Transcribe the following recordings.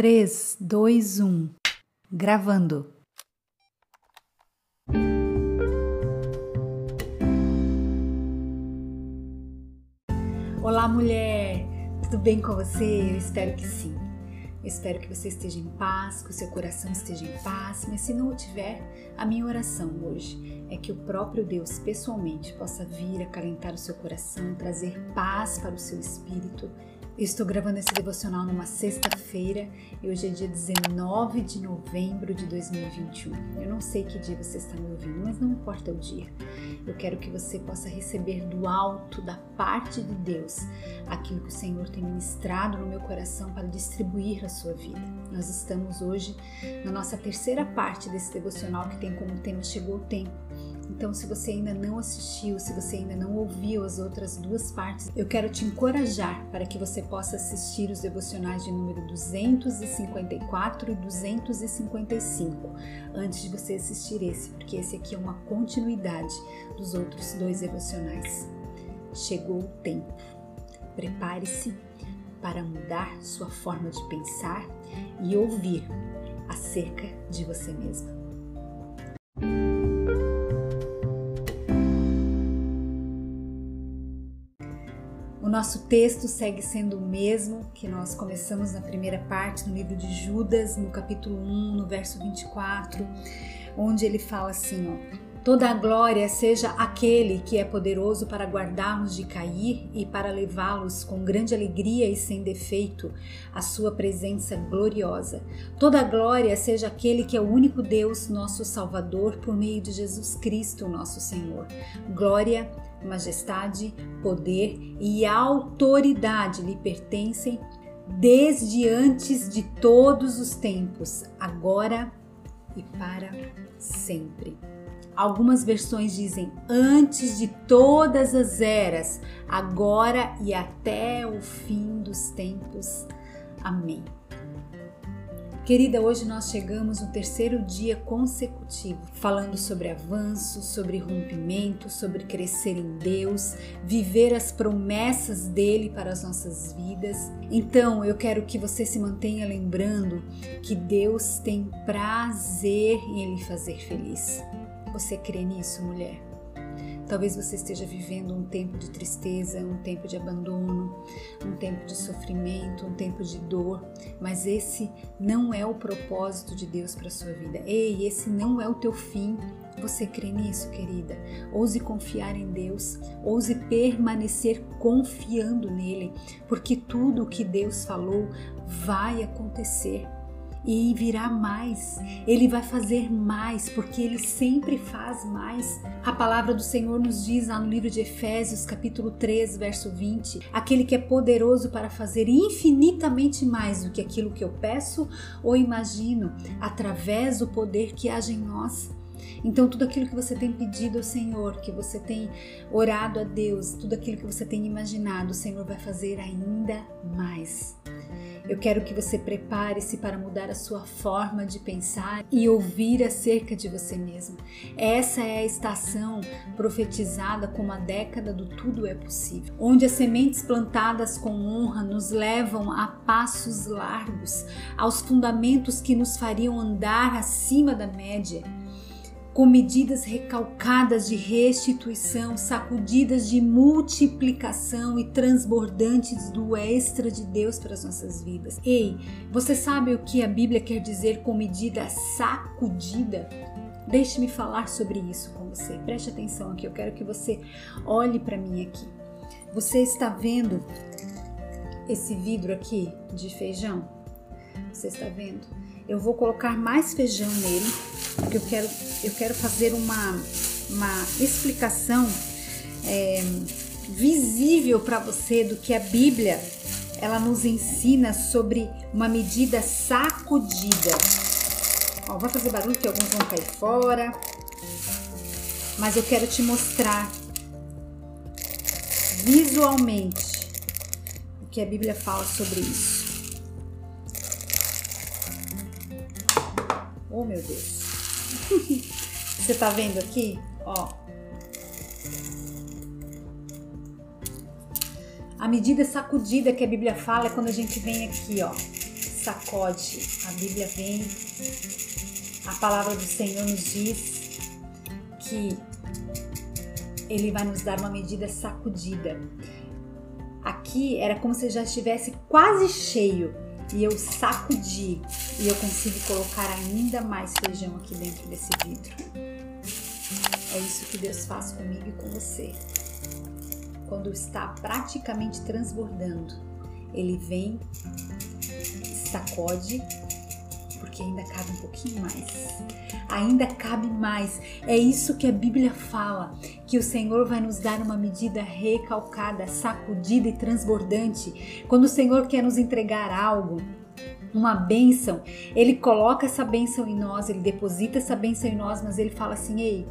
3, 2, 1. Gravando. Olá, mulher! Tudo bem com você? Eu espero que sim. Eu espero que você esteja em paz, que o seu coração esteja em paz, mas se não o tiver, a minha oração hoje é que o próprio Deus pessoalmente possa vir acalentar o seu coração, trazer paz para o seu espírito estou gravando esse devocional numa sexta-feira e hoje é dia 19 de novembro de 2021. Eu não sei que dia você está me ouvindo, mas não importa o dia. Eu quero que você possa receber do alto, da parte de Deus, aquilo que o Senhor tem ministrado no meu coração para distribuir a sua vida. Nós estamos hoje na nossa terceira parte desse devocional que tem como tema Chegou o Tempo. Então, se você ainda não assistiu, se você ainda não ouviu as outras duas partes, eu quero te encorajar para que você possa assistir os devocionais de número 254 e 255 antes de você assistir esse, porque esse aqui é uma continuidade dos outros dois devocionais. Chegou o tempo. Prepare-se para mudar sua forma de pensar e ouvir acerca de você mesma. Nosso texto segue sendo o mesmo que nós começamos na primeira parte, no livro de Judas, no capítulo 1, no verso 24, onde ele fala assim, ó: Toda a glória seja aquele que é poderoso para guardar-nos de cair e para levá-los com grande alegria e sem defeito à sua presença gloriosa. Toda a glória seja aquele que é o único Deus, nosso Salvador, por meio de Jesus Cristo, nosso Senhor. Glória majestade, poder e autoridade lhe pertencem desde antes de todos os tempos, agora e para sempre. Algumas versões dizem antes de todas as eras, agora e até o fim dos tempos. Amém. Querida, hoje nós chegamos no terceiro dia consecutivo, falando sobre avanço, sobre rompimento, sobre crescer em Deus, viver as promessas dele para as nossas vidas. Então, eu quero que você se mantenha lembrando que Deus tem prazer em lhe fazer feliz. Você crê nisso, mulher? Talvez você esteja vivendo um tempo de tristeza, um tempo de abandono, um tempo de sofrimento, um tempo de dor, mas esse não é o propósito de Deus para sua vida. Ei, esse não é o teu fim. Você crê nisso, querida? Ouse confiar em Deus, ouse permanecer confiando nele, porque tudo o que Deus falou vai acontecer e virá mais. Ele vai fazer mais, porque ele sempre faz mais. A palavra do Senhor nos diz lá no livro de Efésios, capítulo 3, verso 20: aquele que é poderoso para fazer infinitamente mais do que aquilo que eu peço ou imagino, através do poder que age em nós. Então, tudo aquilo que você tem pedido ao Senhor, que você tem orado a Deus, tudo aquilo que você tem imaginado, o Senhor vai fazer ainda mais. Eu quero que você prepare-se para mudar a sua forma de pensar e ouvir acerca de você mesmo. Essa é a estação profetizada como a década do tudo é possível, onde as sementes plantadas com honra nos levam a passos largos, aos fundamentos que nos fariam andar acima da média com medidas recalcadas de restituição, sacudidas de multiplicação e transbordantes do extra de Deus para as nossas vidas. Ei, você sabe o que a Bíblia quer dizer com medida sacudida? Deixe-me falar sobre isso com você. Preste atenção aqui, eu quero que você olhe para mim aqui. Você está vendo esse vidro aqui de feijão? Você está vendo? Eu vou colocar mais feijão nele porque eu quero, eu quero fazer uma, uma explicação é, visível para você do que a Bíblia ela nos ensina sobre uma medida sacudida. Ó, vai fazer barulho que alguns vão cair fora, mas eu quero te mostrar visualmente o que a Bíblia fala sobre isso. Oh meu Deus! Você tá vendo aqui? Ó. A medida sacudida que a Bíblia fala é quando a gente vem aqui, ó. sacode. A Bíblia vem, a palavra do Senhor nos diz que ele vai nos dar uma medida sacudida. Aqui era como se já estivesse quase cheio e eu sacudi e eu consigo colocar ainda mais feijão aqui dentro desse vidro. É isso que Deus faz comigo e com você. Quando está praticamente transbordando, Ele vem, sacode, porque ainda cabe um pouquinho mais. Ainda cabe mais. É isso que a Bíblia fala, que o Senhor vai nos dar uma medida recalcada, sacudida e transbordante. Quando o Senhor quer nos entregar algo, uma bênção, ele coloca essa bênção em nós, ele deposita essa bênção em nós, mas ele fala assim: ei,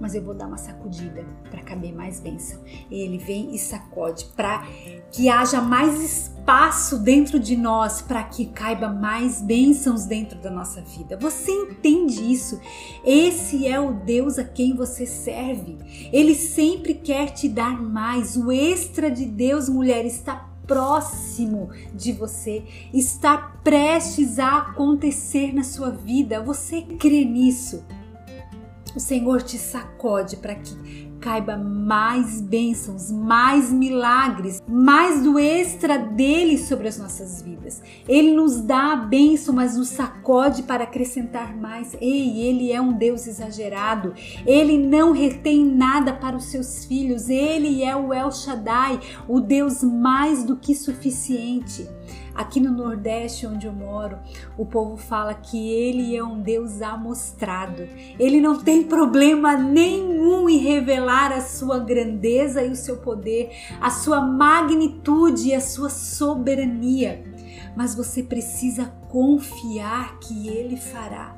mas eu vou dar uma sacudida para caber mais bênção. Ele vem e sacode para que haja mais espaço dentro de nós, para que caiba mais bênçãos dentro da nossa vida. Você entende isso? Esse é o Deus a quem você serve. Ele sempre quer te dar mais. O extra de Deus, mulher, está próximo de você, está prestes a acontecer na sua vida. Você crê nisso? O Senhor te sacode para que caiba mais bênçãos, mais milagres, mais do extra dele sobre as nossas vidas. Ele nos dá a bênção, mas nos sacode para acrescentar mais. Ei, ele é um Deus exagerado. Ele não retém nada para os seus filhos. Ele é o El Shaddai, o Deus mais do que suficiente. Aqui no Nordeste, onde eu moro, o povo fala que ele é um Deus amostrado. Ele não tem problema nenhum em revelar a sua grandeza e o seu poder, a sua magnitude e a sua soberania. Mas você precisa confiar que ele fará.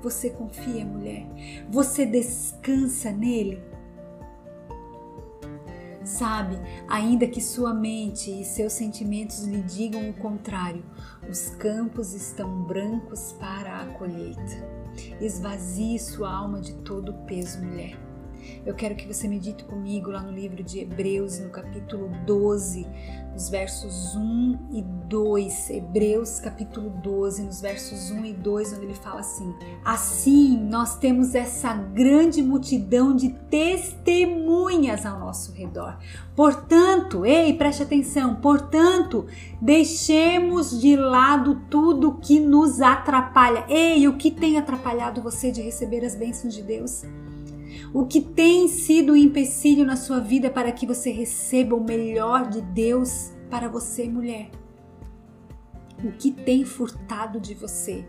Você confia, mulher? Você descansa nele? Sabe, ainda que sua mente e seus sentimentos lhe digam o contrário, os campos estão brancos para a colheita. Esvazie sua alma de todo o peso, mulher. Eu quero que você medite comigo lá no livro de Hebreus, no capítulo 12, nos versos 1 e 2. Hebreus, capítulo 12, nos versos 1 e 2, onde ele fala assim: Assim nós temos essa grande multidão de testemunhas ao nosso redor. Portanto, ei, preste atenção, portanto, deixemos de lado tudo que nos atrapalha. Ei, o que tem atrapalhado você de receber as bênçãos de Deus? O que tem sido um empecilho na sua vida para que você receba o melhor de Deus para você, mulher? O que tem furtado de você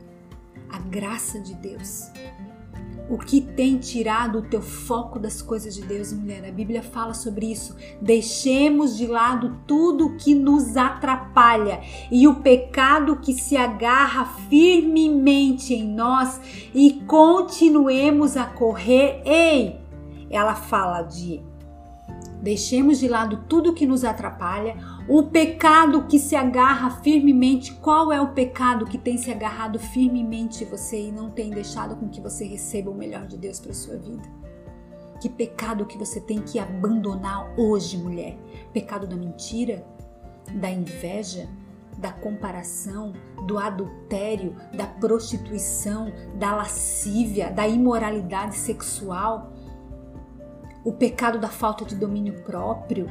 a graça de Deus? O que tem tirado o teu foco das coisas de Deus, mulher? A Bíblia fala sobre isso. Deixemos de lado tudo que nos atrapalha e o pecado que se agarra firmemente em nós e continuemos a correr. Ei! Ela fala de Deixemos de lado tudo que nos atrapalha, o pecado que se agarra firmemente. Qual é o pecado que tem se agarrado firmemente você e não tem deixado com que você receba o melhor de Deus para sua vida? Que pecado que você tem que abandonar hoje, mulher? Pecado da mentira, da inveja, da comparação, do adultério, da prostituição, da lascívia, da imoralidade sexual o pecado da falta de domínio próprio?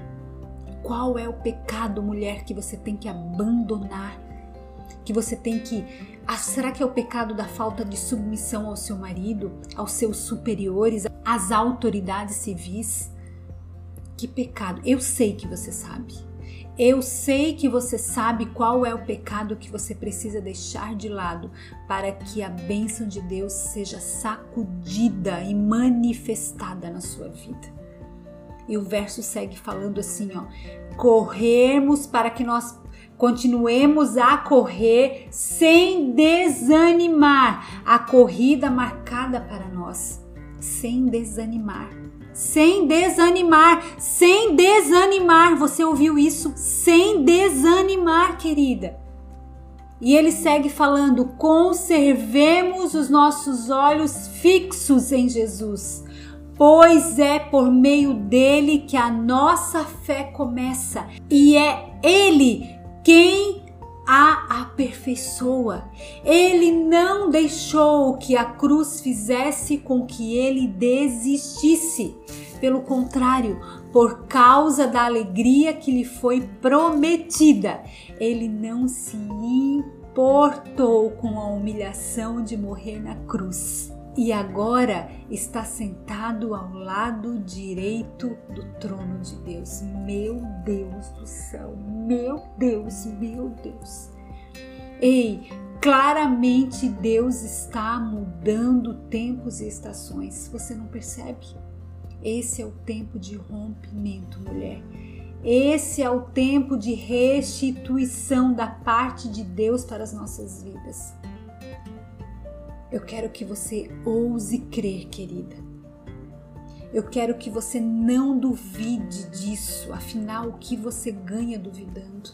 Qual é o pecado, mulher, que você tem que abandonar? Que você tem que. Ah, será que é o pecado da falta de submissão ao seu marido, aos seus superiores, às autoridades civis? Que pecado? Eu sei que você sabe. Eu sei que você sabe qual é o pecado que você precisa deixar de lado para que a bênção de Deus seja sacudida e manifestada na sua vida. E o verso segue falando assim, ó: corrermos para que nós continuemos a correr sem desanimar a corrida marcada para nós, sem desanimar sem desanimar, sem desanimar. Você ouviu isso? Sem desanimar, querida. E ele segue falando: conservemos os nossos olhos fixos em Jesus, pois é por meio dele que a nossa fé começa, e é ele quem a aperfeiçoa. Ele não deixou que a cruz fizesse com que ele desistisse. Pelo contrário, por causa da alegria que lhe foi prometida, ele não se importou com a humilhação de morrer na cruz e agora está sentado ao lado direito do trono de Deus. Meu Deus do céu, meu Deus, meu Deus. Ei, claramente Deus está mudando tempos e estações. Você não percebe? Esse é o tempo de rompimento, mulher. Esse é o tempo de restituição da parte de Deus para as nossas vidas. Eu quero que você ouse crer, querida. Eu quero que você não duvide disso, afinal, o que você ganha duvidando?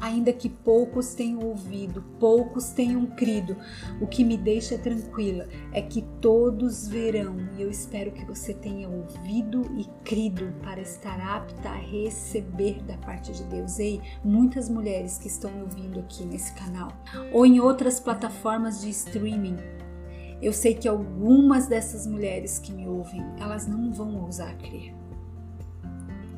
Ainda que poucos tenham ouvido, poucos tenham crido. O que me deixa tranquila é que todos verão, e eu espero que você tenha ouvido e crido para estar apta a receber da parte de Deus. Ei, muitas mulheres que estão me ouvindo aqui nesse canal ou em outras plataformas de streaming, eu sei que algumas dessas mulheres que me ouvem, elas não vão ousar crer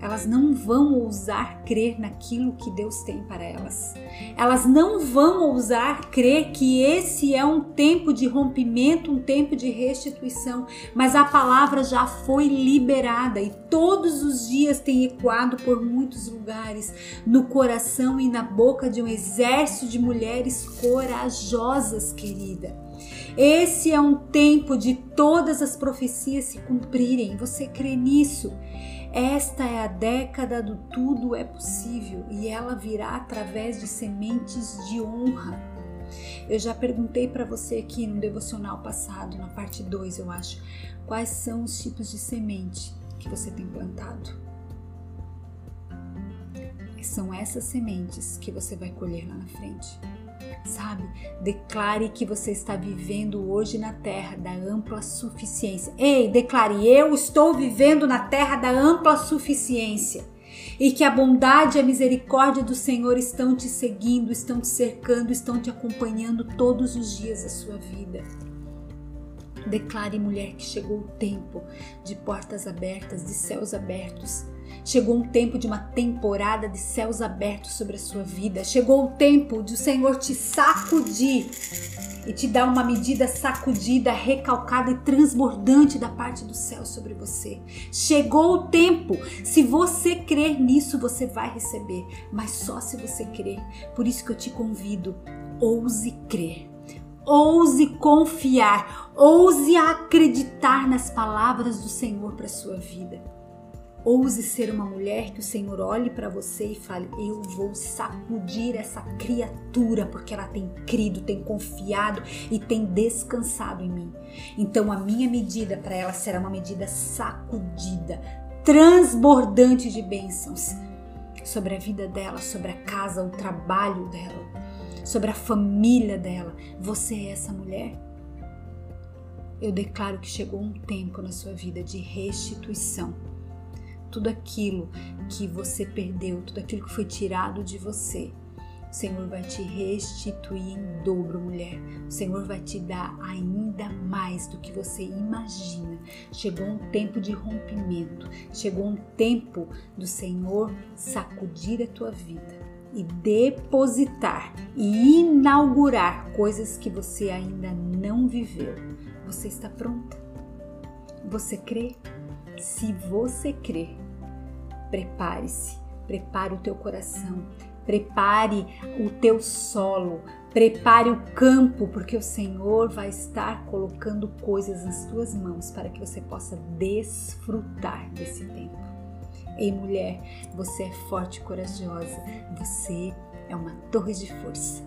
elas não vão ousar crer naquilo que Deus tem para elas. Elas não vão ousar crer que esse é um tempo de rompimento, um tempo de restituição, mas a palavra já foi liberada e todos os dias tem ecoado por muitos lugares, no coração e na boca de um exército de mulheres corajosas, querida. Esse é um tempo de todas as profecias se cumprirem. Você crê nisso? Esta é a década do tudo é possível e ela virá através de sementes de honra. Eu já perguntei para você aqui no devocional passado, na parte 2, eu acho, quais são os tipos de semente que você tem plantado. São essas sementes que você vai colher lá na frente sabe? Declare que você está vivendo hoje na terra da ampla suficiência. Ei, declare: eu estou vivendo na terra da ampla suficiência. E que a bondade e a misericórdia do Senhor estão te seguindo, estão te cercando, estão te acompanhando todos os dias da sua vida. Declare, mulher, que chegou o tempo de portas abertas, de céus abertos Chegou um tempo de uma temporada de céus abertos sobre a sua vida. Chegou o tempo de o Senhor te sacudir e te dar uma medida sacudida, recalcada e transbordante da parte do céu sobre você. Chegou o tempo. Se você crer nisso, você vai receber, mas só se você crer. Por isso que eu te convido, ouse crer. Ouse confiar, ouse acreditar nas palavras do Senhor para sua vida. Ouse ser uma mulher que o Senhor olhe para você e fale: Eu vou sacudir essa criatura, porque ela tem crido, tem confiado e tem descansado em mim. Então, a minha medida para ela será uma medida sacudida, transbordante de bênçãos sobre a vida dela, sobre a casa, o trabalho dela, sobre a família dela. Você é essa mulher? Eu declaro que chegou um tempo na sua vida de restituição tudo aquilo que você perdeu, tudo aquilo que foi tirado de você. O Senhor vai te restituir em dobro, mulher. O Senhor vai te dar ainda mais do que você imagina. Chegou um tempo de rompimento, chegou um tempo do Senhor sacudir a tua vida e depositar e inaugurar coisas que você ainda não viveu. Você está pronta? Você crê? Se você crê, prepare-se, prepare o teu coração, prepare o teu solo, prepare o campo, porque o Senhor vai estar colocando coisas nas tuas mãos para que você possa desfrutar desse tempo. Ei, mulher, você é forte e corajosa, você é uma torre de força.